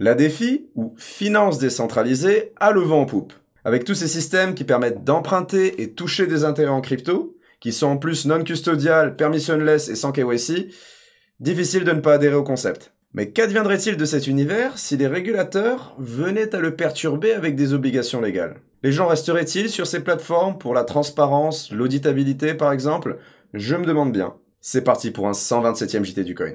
La défi, ou finance décentralisée, a le vent en poupe. Avec tous ces systèmes qui permettent d'emprunter et toucher des intérêts en crypto, qui sont en plus non-custodial, permissionless et sans KYC, difficile de ne pas adhérer au concept. Mais qu'adviendrait-il de cet univers si les régulateurs venaient à le perturber avec des obligations légales? Les gens resteraient-ils sur ces plateformes pour la transparence, l'auditabilité par exemple? Je me demande bien. C'est parti pour un 127e JT du coin.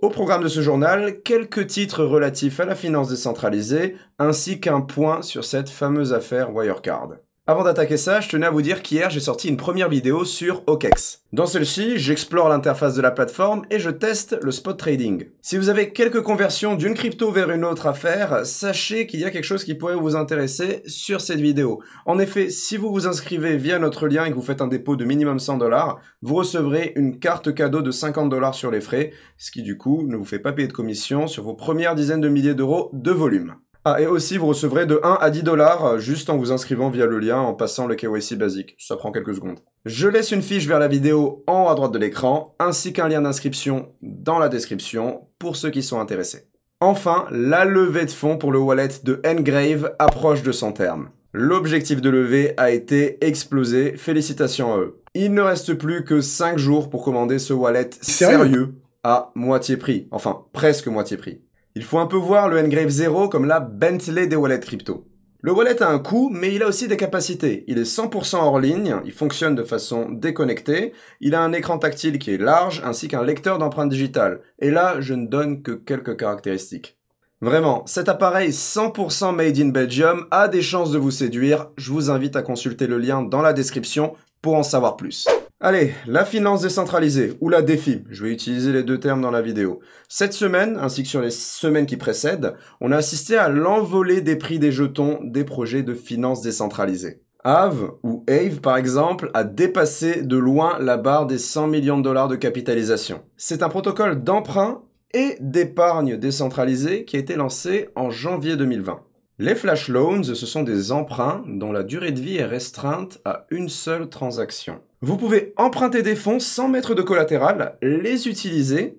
Au programme de ce journal, quelques titres relatifs à la finance décentralisée, ainsi qu'un point sur cette fameuse affaire Wirecard. Avant d'attaquer ça, je tenais à vous dire qu'hier j'ai sorti une première vidéo sur OKEx. Dans celle-ci, j'explore l'interface de la plateforme et je teste le spot trading. Si vous avez quelques conversions d'une crypto vers une autre à faire, sachez qu'il y a quelque chose qui pourrait vous intéresser sur cette vidéo. En effet, si vous vous inscrivez via notre lien et que vous faites un dépôt de minimum 100 dollars, vous recevrez une carte cadeau de 50 dollars sur les frais, ce qui du coup ne vous fait pas payer de commission sur vos premières dizaines de milliers d'euros de volume. Ah, et aussi, vous recevrez de 1 à 10 dollars euh, juste en vous inscrivant via le lien en passant le KYC basique. Ça prend quelques secondes. Je laisse une fiche vers la vidéo en haut à droite de l'écran, ainsi qu'un lien d'inscription dans la description pour ceux qui sont intéressés. Enfin, la levée de fonds pour le wallet de Engrave approche de son terme. L'objectif de levée a été explosé, félicitations à eux. Il ne reste plus que 5 jours pour commander ce wallet sérieux à moitié prix, enfin presque moitié prix. Il faut un peu voir le Engrave 0 comme la Bentley des wallets crypto. Le wallet a un coût, mais il a aussi des capacités. Il est 100% hors ligne, il fonctionne de façon déconnectée, il a un écran tactile qui est large, ainsi qu'un lecteur d'empreintes digitales. Et là, je ne donne que quelques caractéristiques. Vraiment, cet appareil 100% made in Belgium a des chances de vous séduire. Je vous invite à consulter le lien dans la description pour en savoir plus. Allez, la finance décentralisée, ou la défi, je vais utiliser les deux termes dans la vidéo. Cette semaine, ainsi que sur les semaines qui précèdent, on a assisté à l'envolée des prix des jetons des projets de finance décentralisée. Aave, ou Ave par exemple, a dépassé de loin la barre des 100 millions de dollars de capitalisation. C'est un protocole d'emprunt et d'épargne décentralisé qui a été lancé en janvier 2020. Les flash loans, ce sont des emprunts dont la durée de vie est restreinte à une seule transaction. Vous pouvez emprunter des fonds sans mettre de collatéral, les utiliser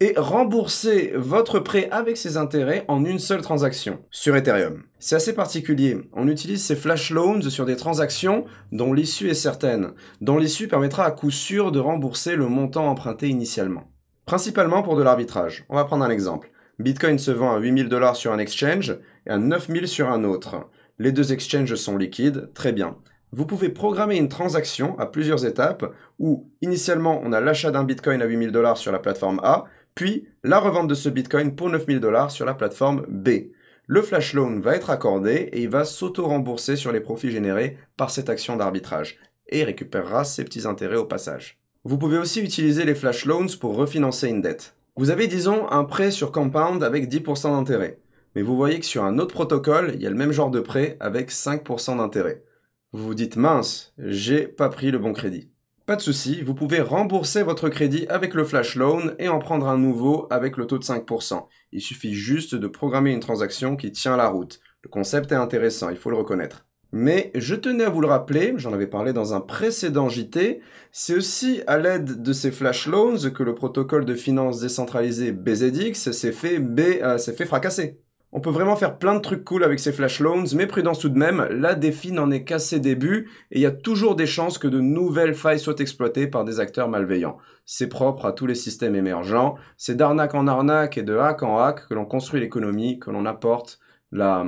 et rembourser votre prêt avec ses intérêts en une seule transaction sur Ethereum. C'est assez particulier. On utilise ces flash loans sur des transactions dont l'issue est certaine, dont l'issue permettra à coup sûr de rembourser le montant emprunté initialement. Principalement pour de l'arbitrage. On va prendre un exemple. Bitcoin se vend à 8000 dollars sur un exchange et à 9000 sur un autre. Les deux exchanges sont liquides, très bien vous pouvez programmer une transaction à plusieurs étapes où initialement on a l'achat d'un bitcoin à 8000 dollars sur la plateforme A, puis la revente de ce bitcoin pour 9000 dollars sur la plateforme B. Le flash loan va être accordé et il va s'auto-rembourser sur les profits générés par cette action d'arbitrage et récupérera ses petits intérêts au passage. Vous pouvez aussi utiliser les flash loans pour refinancer une dette. Vous avez disons un prêt sur Compound avec 10% d'intérêt. Mais vous voyez que sur un autre protocole, il y a le même genre de prêt avec 5% d'intérêt. Vous vous dites mince, j'ai pas pris le bon crédit. Pas de souci, vous pouvez rembourser votre crédit avec le flash loan et en prendre un nouveau avec le taux de 5%. Il suffit juste de programmer une transaction qui tient la route. Le concept est intéressant, il faut le reconnaître. Mais je tenais à vous le rappeler, j'en avais parlé dans un précédent JT, c'est aussi à l'aide de ces flash loans que le protocole de finance décentralisé BZX s'est fait, euh, s'est fait fracasser. On peut vraiment faire plein de trucs cool avec ces flash loans, mais prudence tout de même, la défi n'en est qu'à ses débuts, et il y a toujours des chances que de nouvelles failles soient exploitées par des acteurs malveillants. C'est propre à tous les systèmes émergents, c'est d'arnaque en arnaque et de hack en hack que l'on construit l'économie, que l'on apporte la...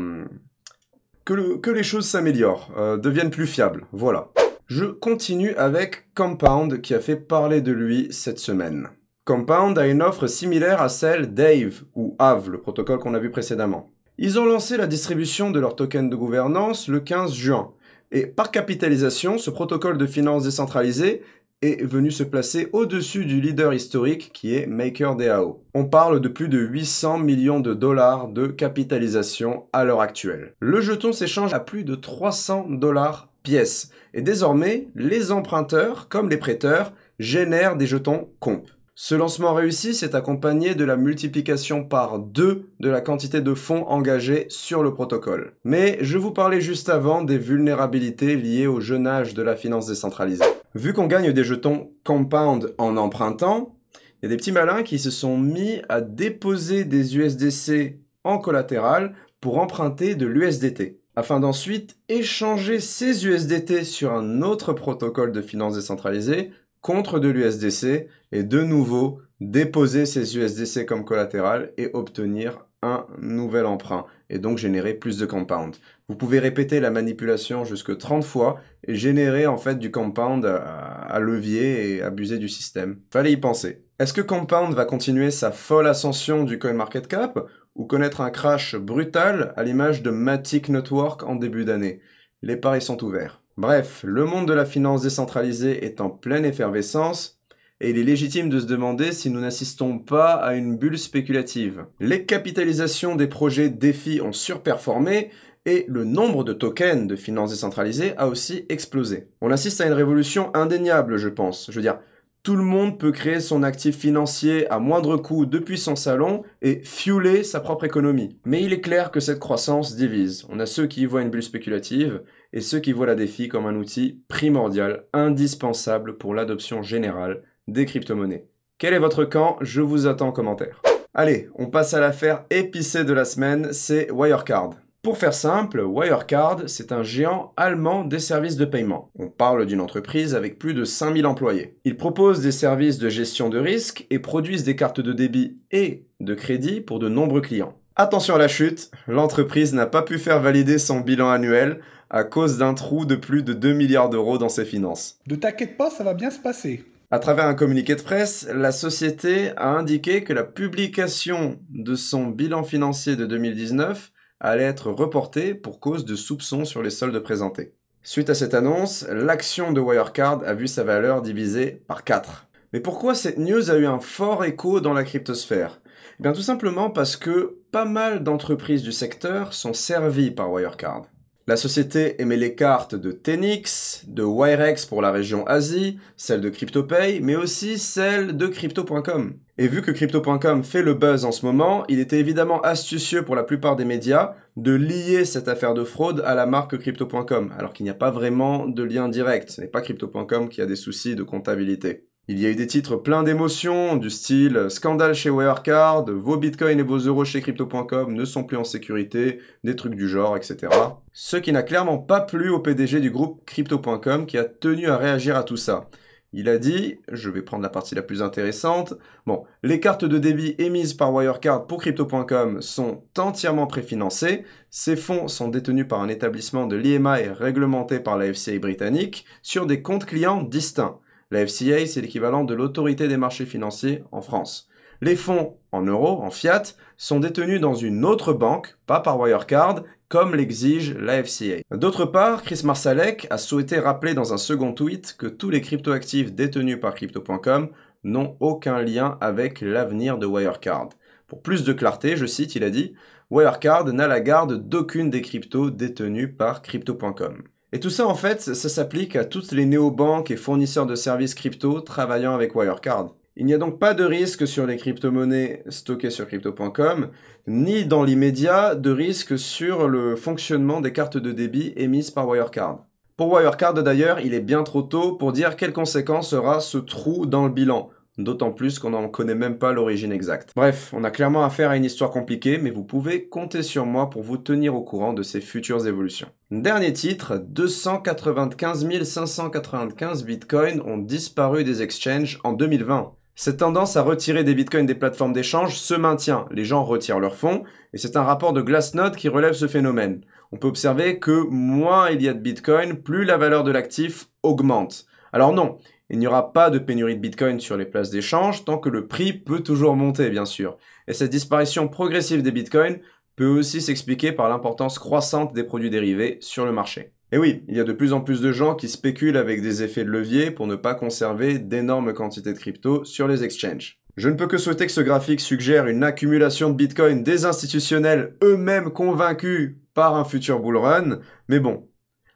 Que, les choses s'améliorent, euh, deviennent plus fiables, voilà. Je continue avec Compound qui a fait parler de lui cette semaine. Compound a une offre similaire à celle d'Ave ou AVE, le protocole qu'on a vu précédemment. Ils ont lancé la distribution de leur token de gouvernance le 15 juin. Et par capitalisation, ce protocole de finance décentralisé est venu se placer au-dessus du leader historique qui est MakerDAO. On parle de plus de 800 millions de dollars de capitalisation à l'heure actuelle. Le jeton s'échange à plus de 300 dollars pièce. Et désormais, les emprunteurs, comme les prêteurs, génèrent des jetons comp. Ce lancement réussi s'est accompagné de la multiplication par deux de la quantité de fonds engagés sur le protocole. Mais je vous parlais juste avant des vulnérabilités liées au jeune âge de la finance décentralisée. Vu qu'on gagne des jetons compound en empruntant, il y a des petits malins qui se sont mis à déposer des USDC en collatéral pour emprunter de l'USDT, afin d'ensuite échanger ces USDT sur un autre protocole de finance décentralisée contre de l'USDC et de nouveau déposer ces USDC comme collatéral et obtenir un nouvel emprunt et donc générer plus de compound. Vous pouvez répéter la manipulation jusque 30 fois et générer en fait du compound à, levier et abuser du système. Fallait y penser. Est-ce que Compound va continuer sa folle ascension du CoinMarketCap ou connaître un crash brutal à l'image de Matic Network en début d'année? Les paris sont ouverts. Bref, le monde de la finance décentralisée est en pleine effervescence et il est légitime de se demander si nous n'assistons pas à une bulle spéculative. Les capitalisations des projets défis ont surperformé et le nombre de tokens de finances décentralisées a aussi explosé. On assiste à une révolution indéniable, je pense. Je veux dire, tout le monde peut créer son actif financier à moindre coût depuis son salon et fueler sa propre économie. Mais il est clair que cette croissance divise. On a ceux qui y voient une bulle spéculative et ceux qui voient la défi comme un outil primordial, indispensable pour l'adoption générale des crypto-monnaies. Quel est votre camp? Je vous attends en commentaire. Allez, on passe à l'affaire épicée de la semaine, c'est Wirecard. Pour faire simple, Wirecard, c'est un géant allemand des services de paiement. On parle d'une entreprise avec plus de 5000 employés. Ils proposent des services de gestion de risque et produisent des cartes de débit et de crédit pour de nombreux clients. Attention à la chute, l'entreprise n'a pas pu faire valider son bilan annuel à cause d'un trou de plus de 2 milliards d'euros dans ses finances. Ne t'inquiète pas, ça va bien se passer. À travers un communiqué de presse, la société a indiqué que la publication de son bilan financier de 2019 allait être reportée pour cause de soupçons sur les soldes présentés. Suite à cette annonce, l'action de Wirecard a vu sa valeur divisée par 4. Mais pourquoi cette news a eu un fort écho dans la cryptosphère? Eh bien tout simplement parce que pas mal d'entreprises du secteur sont servies par Wirecard. La société émet les cartes de Tenix, de Wirex pour la région Asie, celle de CryptoPay, mais aussi celle de Crypto.com. Et vu que Crypto.com fait le buzz en ce moment, il était évidemment astucieux pour la plupart des médias de lier cette affaire de fraude à la marque Crypto.com, alors qu'il n'y a pas vraiment de lien direct. Ce n'est pas Crypto.com qui a des soucis de comptabilité. Il y a eu des titres pleins d'émotions, du style Scandale chez Wirecard, vos bitcoins et vos euros chez crypto.com ne sont plus en sécurité, des trucs du genre, etc. Ce qui n'a clairement pas plu au PDG du groupe crypto.com qui a tenu à réagir à tout ça. Il a dit, je vais prendre la partie la plus intéressante, bon, les cartes de débit émises par Wirecard pour crypto.com sont entièrement préfinancées, ces fonds sont détenus par un établissement de l'IMI réglementé par la FCA britannique sur des comptes clients distincts. La FCA, c'est l'équivalent de l'autorité des marchés financiers en France. Les fonds en euros, en fiat, sont détenus dans une autre banque, pas par Wirecard, comme l'exige la FCA. D'autre part, Chris Marsalek a souhaité rappeler dans un second tweet que tous les cryptoactifs détenus par crypto.com n'ont aucun lien avec l'avenir de Wirecard. Pour plus de clarté, je cite, il a dit Wirecard n'a la garde d'aucune des cryptos détenus par crypto.com. Et tout ça, en fait, ça s'applique à toutes les néobanques et fournisseurs de services crypto travaillant avec Wirecard. Il n'y a donc pas de risque sur les crypto-monnaies stockées sur crypto.com, ni dans l'immédiat de risque sur le fonctionnement des cartes de débit émises par Wirecard. Pour Wirecard d'ailleurs, il est bien trop tôt pour dire quelles conséquences aura ce trou dans le bilan. D'autant plus qu'on n'en connaît même pas l'origine exacte. Bref, on a clairement affaire à une histoire compliquée, mais vous pouvez compter sur moi pour vous tenir au courant de ces futures évolutions. Dernier titre, 295 595 bitcoins ont disparu des exchanges en 2020. Cette tendance à retirer des bitcoins des plateformes d'échange se maintient. Les gens retirent leurs fonds, et c'est un rapport de Glassnode qui relève ce phénomène. On peut observer que moins il y a de bitcoins, plus la valeur de l'actif augmente. Alors non, il n'y aura pas de pénurie de Bitcoin sur les places d'échange tant que le prix peut toujours monter, bien sûr. Et cette disparition progressive des Bitcoins peut aussi s'expliquer par l'importance croissante des produits dérivés sur le marché. Et oui, il y a de plus en plus de gens qui spéculent avec des effets de levier pour ne pas conserver d'énormes quantités de crypto sur les exchanges. Je ne peux que souhaiter que ce graphique suggère une accumulation de Bitcoin des institutionnels eux-mêmes convaincus par un futur bull run, mais bon,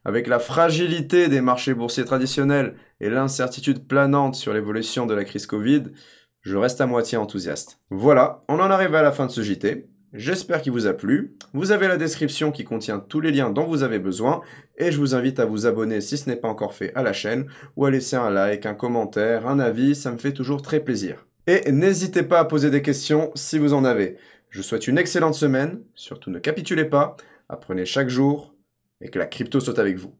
avec la fragilité des marchés boursiers traditionnels et l'incertitude planante sur l'évolution de la crise Covid, je reste à moitié enthousiaste. Voilà, on en arrive à la fin de ce JT. J'espère qu'il vous a plu. Vous avez la description qui contient tous les liens dont vous avez besoin et je vous invite à vous abonner si ce n'est pas encore fait à la chaîne ou à laisser un like, un commentaire, un avis, ça me fait toujours très plaisir. Et n'hésitez pas à poser des questions si vous en avez. Je vous souhaite une excellente semaine, surtout ne capitulez pas, apprenez chaque jour et que la crypto soit avec vous.